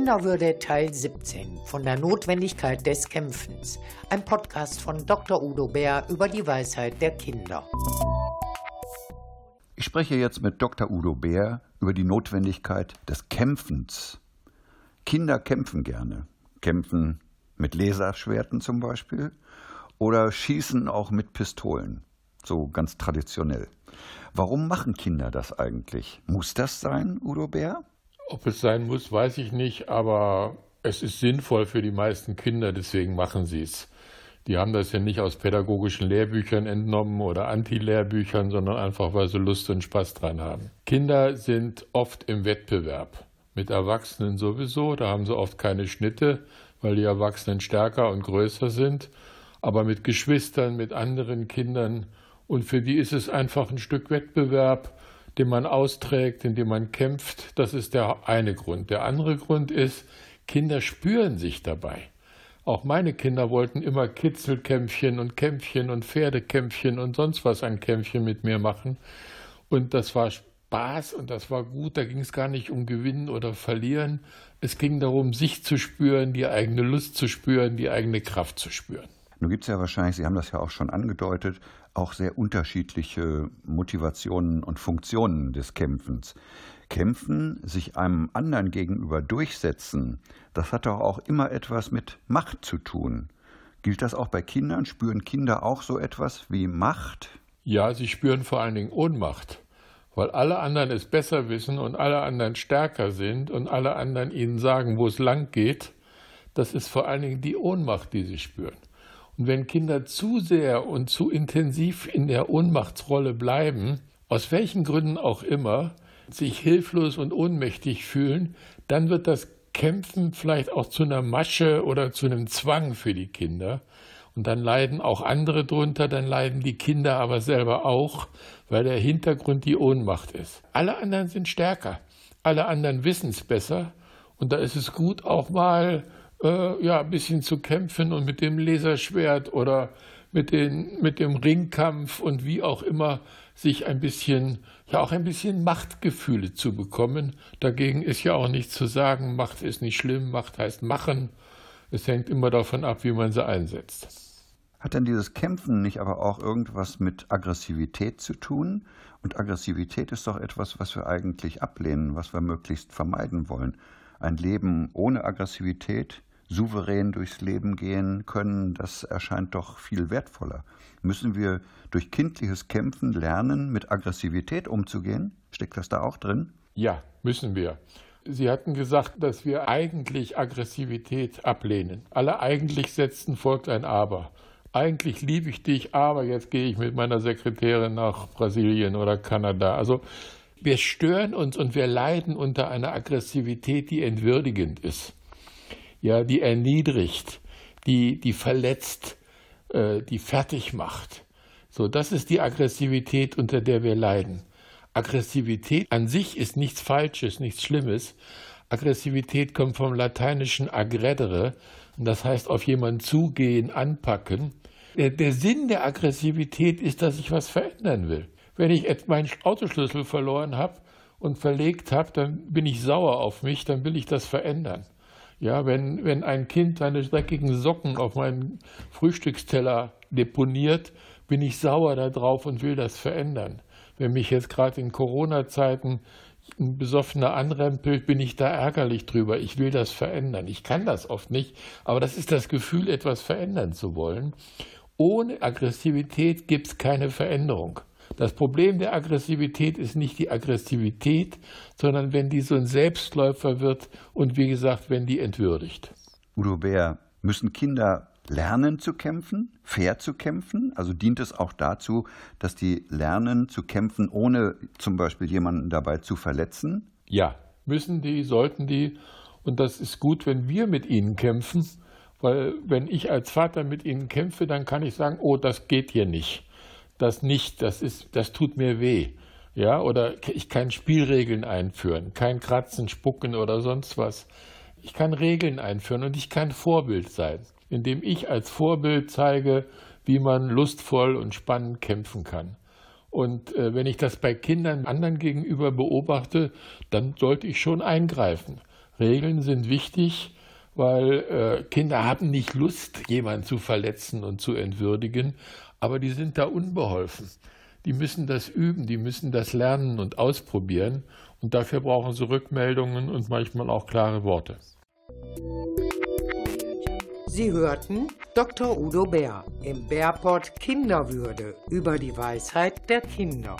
Kinderwürde Teil 17 von der Notwendigkeit des Kämpfens. Ein Podcast von Dr. Udo Bär über die Weisheit der Kinder. Ich spreche jetzt mit Dr. Udo Bär über die Notwendigkeit des Kämpfens. Kinder kämpfen gerne. Kämpfen mit Laserschwerten zum Beispiel oder schießen auch mit Pistolen. So ganz traditionell. Warum machen Kinder das eigentlich? Muss das sein, Udo Bär? Ob es sein muss, weiß ich nicht, aber es ist sinnvoll für die meisten Kinder, deswegen machen sie es. Die haben das ja nicht aus pädagogischen Lehrbüchern entnommen oder Anti-Lehrbüchern, sondern einfach, weil sie Lust und Spaß dran haben. Kinder sind oft im Wettbewerb. Mit Erwachsenen sowieso, da haben sie oft keine Schnitte, weil die Erwachsenen stärker und größer sind. Aber mit Geschwistern, mit anderen Kindern. Und für die ist es einfach ein Stück Wettbewerb den man austrägt, in dem man kämpft. Das ist der eine Grund. Der andere Grund ist, Kinder spüren sich dabei. Auch meine Kinder wollten immer Kitzelkämpfchen und Kämpfchen und Pferdekämpfchen und sonst was an Kämpfchen mit mir machen. Und das war Spaß und das war gut. Da ging es gar nicht um Gewinnen oder Verlieren. Es ging darum, sich zu spüren, die eigene Lust zu spüren, die eigene Kraft zu spüren. Nun gibt es ja wahrscheinlich, Sie haben das ja auch schon angedeutet, auch sehr unterschiedliche Motivationen und Funktionen des Kämpfens. Kämpfen, sich einem anderen gegenüber durchsetzen, das hat doch auch immer etwas mit Macht zu tun. Gilt das auch bei Kindern? Spüren Kinder auch so etwas wie Macht? Ja, sie spüren vor allen Dingen Ohnmacht, weil alle anderen es besser wissen und alle anderen stärker sind und alle anderen ihnen sagen, wo es lang geht. Das ist vor allen Dingen die Ohnmacht, die sie spüren. Und wenn Kinder zu sehr und zu intensiv in der Ohnmachtsrolle bleiben, aus welchen Gründen auch immer, sich hilflos und ohnmächtig fühlen, dann wird das Kämpfen vielleicht auch zu einer Masche oder zu einem Zwang für die Kinder. Und dann leiden auch andere drunter, dann leiden die Kinder aber selber auch, weil der Hintergrund die Ohnmacht ist. Alle anderen sind stärker, alle anderen wissen es besser. Und da ist es gut, auch mal äh, ja, ein bisschen zu kämpfen und mit dem Laserschwert oder mit, den, mit dem Ringkampf und wie auch immer sich ein bisschen, ja auch ein bisschen Machtgefühle zu bekommen. Dagegen ist ja auch nicht zu sagen, Macht ist nicht schlimm, Macht heißt machen. Es hängt immer davon ab, wie man sie einsetzt. Hat denn dieses Kämpfen nicht aber auch irgendwas mit Aggressivität zu tun? Und Aggressivität ist doch etwas, was wir eigentlich ablehnen, was wir möglichst vermeiden wollen. Ein Leben ohne Aggressivität souverän durchs Leben gehen können, das erscheint doch viel wertvoller. Müssen wir durch kindliches Kämpfen lernen, mit Aggressivität umzugehen? Steckt das da auch drin? Ja, müssen wir. Sie hatten gesagt, dass wir eigentlich Aggressivität ablehnen. Alle eigentlich setzen folgt ein Aber. Eigentlich liebe ich dich, aber jetzt gehe ich mit meiner Sekretärin nach Brasilien oder Kanada. Also wir stören uns und wir leiden unter einer Aggressivität, die entwürdigend ist ja, die erniedrigt, die, die verletzt, äh, die fertig macht. So, das ist die Aggressivität, unter der wir leiden. Aggressivität an sich ist nichts Falsches, nichts Schlimmes. Aggressivität kommt vom lateinischen aggredere, und das heißt auf jemanden zugehen, anpacken. Der, der Sinn der Aggressivität ist, dass ich was verändern will. Wenn ich meinen Autoschlüssel verloren habe und verlegt habe, dann bin ich sauer auf mich, dann will ich das verändern. Ja, wenn, wenn ein Kind seine dreckigen Socken auf meinen Frühstücksteller deponiert, bin ich sauer darauf und will das verändern. Wenn mich jetzt gerade in Corona-Zeiten ein Besoffener anrempelt, bin ich da ärgerlich drüber. Ich will das verändern. Ich kann das oft nicht, aber das ist das Gefühl, etwas verändern zu wollen. Ohne Aggressivität gibt es keine Veränderung. Das Problem der Aggressivität ist nicht die Aggressivität, sondern wenn die so ein Selbstläufer wird und wie gesagt, wenn die entwürdigt. Udo Bär, müssen Kinder lernen zu kämpfen, fair zu kämpfen? Also dient es auch dazu, dass die lernen zu kämpfen, ohne zum Beispiel jemanden dabei zu verletzen? Ja, müssen die, sollten die. Und das ist gut, wenn wir mit ihnen kämpfen, weil wenn ich als Vater mit ihnen kämpfe, dann kann ich sagen, oh, das geht hier nicht das nicht, das ist, das tut mir weh. Ja, oder ich kann Spielregeln einführen, kein Kratzen, Spucken oder sonst was. Ich kann Regeln einführen und ich kann Vorbild sein, indem ich als Vorbild zeige, wie man lustvoll und spannend kämpfen kann. Und äh, wenn ich das bei Kindern anderen gegenüber beobachte, dann sollte ich schon eingreifen. Regeln sind wichtig, weil äh, Kinder haben nicht Lust, jemanden zu verletzen und zu entwürdigen, aber die sind da unbeholfen. Die müssen das üben, die müssen das lernen und ausprobieren und dafür brauchen sie Rückmeldungen und manchmal auch klare Worte. Sie hörten Dr. Udo Bär im Bärport Kinderwürde über die Weisheit der Kinder.